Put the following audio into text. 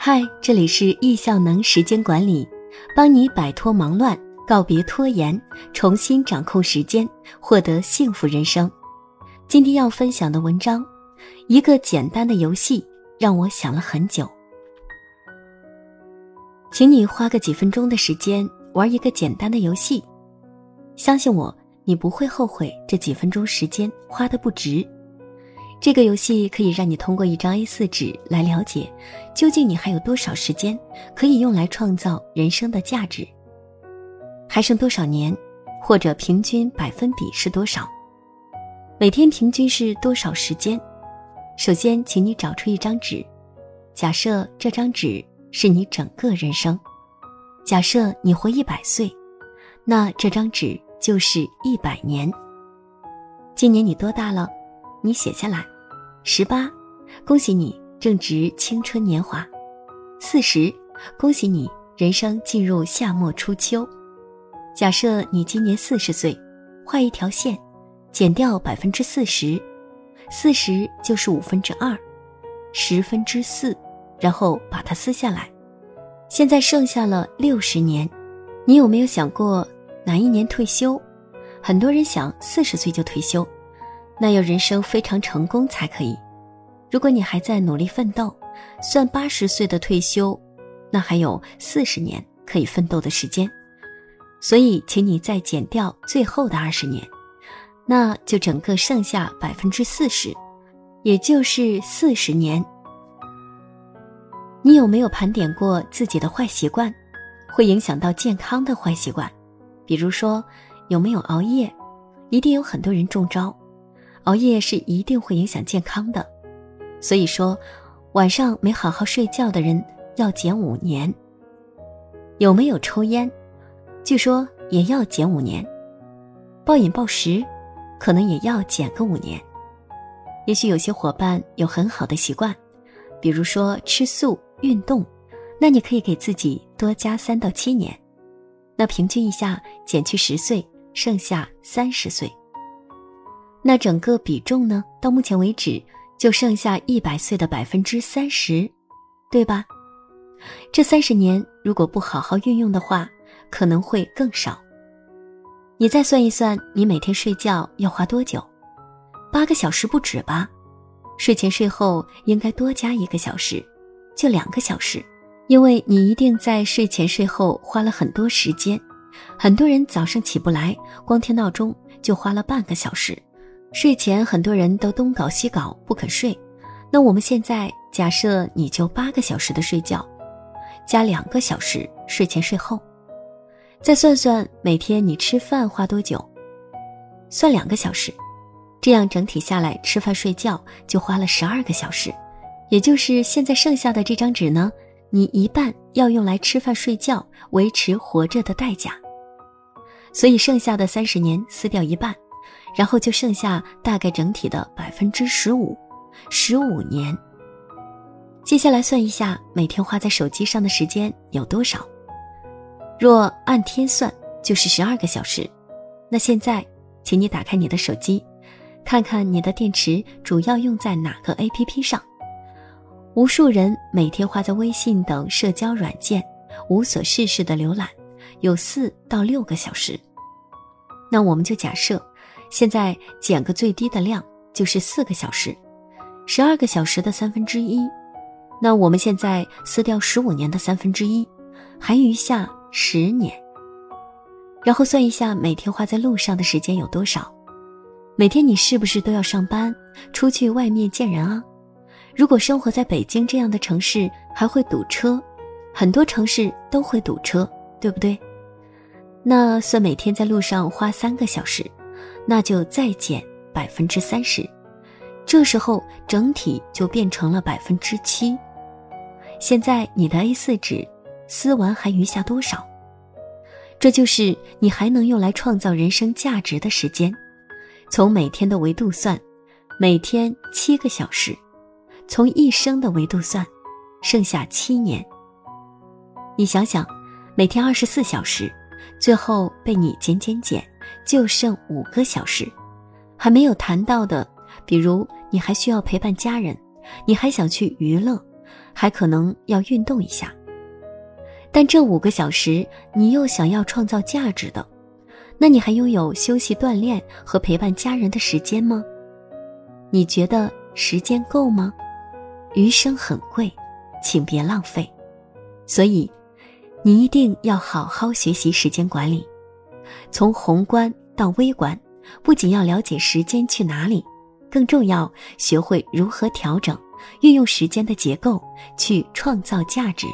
嗨，这里是易效能时间管理，帮你摆脱忙乱，告别拖延，重新掌控时间，获得幸福人生。今天要分享的文章，一个简单的游戏让我想了很久。请你花个几分钟的时间玩一个简单的游戏，相信我，你不会后悔这几分钟时间花的不值。这个游戏可以让你通过一张 A4 纸来了解，究竟你还有多少时间可以用来创造人生的价值，还剩多少年，或者平均百分比是多少，每天平均是多少时间？首先，请你找出一张纸，假设这张纸是你整个人生，假设你活一百岁，那这张纸就是一百年。今年你多大了？你写下来，十八，恭喜你正值青春年华；四十，恭喜你人生进入夏末初秋。假设你今年四十岁，画一条线，减掉百分之四十，四十就是五分之二，十分之四，然后把它撕下来。现在剩下了六十年，你有没有想过哪一年退休？很多人想四十岁就退休。那要人生非常成功才可以。如果你还在努力奋斗，算八十岁的退休，那还有四十年可以奋斗的时间。所以，请你再减掉最后的二十年，那就整个剩下百分之四十，也就是四十年。你有没有盘点过自己的坏习惯，会影响到健康的坏习惯？比如说，有没有熬夜？一定有很多人中招。熬夜是一定会影响健康的，所以说，晚上没好好睡觉的人要减五年。有没有抽烟？据说也要减五年。暴饮暴食，可能也要减个五年。也许有些伙伴有很好的习惯，比如说吃素、运动，那你可以给自己多加三到七年。那平均一下，减去十岁，剩下三十岁。那整个比重呢？到目前为止，就剩下一百岁的百分之三十，对吧？这三十年如果不好好运用的话，可能会更少。你再算一算，你每天睡觉要花多久？八个小时不止吧？睡前睡后应该多加一个小时，就两个小时，因为你一定在睡前睡后花了很多时间。很多人早上起不来，光听闹钟就花了半个小时。睡前很多人都东搞西搞不肯睡，那我们现在假设你就八个小时的睡觉，加两个小时睡前睡后，再算算每天你吃饭花多久，算两个小时，这样整体下来吃饭睡觉就花了十二个小时，也就是现在剩下的这张纸呢，你一半要用来吃饭睡觉维持活着的代价，所以剩下的三十年撕掉一半。然后就剩下大概整体的百分之十五，十五年。接下来算一下每天花在手机上的时间有多少。若按天算，就是十二个小时。那现在，请你打开你的手机，看看你的电池主要用在哪个 APP 上。无数人每天花在微信等社交软件无所事事的浏览，有四到六个小时。那我们就假设。现在减个最低的量，就是四个小时，十二个小时的三分之一。那我们现在撕掉十五年的三分之一，还余下十年。然后算一下每天花在路上的时间有多少。每天你是不是都要上班，出去外面见人啊？如果生活在北京这样的城市，还会堵车，很多城市都会堵车，对不对？那算每天在路上花三个小时。那就再减百分之三十，这时候整体就变成了百分之七。现在你的 A4 纸撕完还余下多少？这就是你还能用来创造人生价值的时间。从每天的维度算，每天七个小时；从一生的维度算，剩下七年。你想想，每天二十四小时，最后被你减减减。就剩五个小时，还没有谈到的，比如你还需要陪伴家人，你还想去娱乐，还可能要运动一下。但这五个小时，你又想要创造价值的，那你还拥有休息、锻炼和陪伴家人的时间吗？你觉得时间够吗？余生很贵，请别浪费。所以，你一定要好好学习时间管理，从宏观到微观，不仅要了解时间去哪里，更重要学会如何调整、运用时间的结构去创造价值。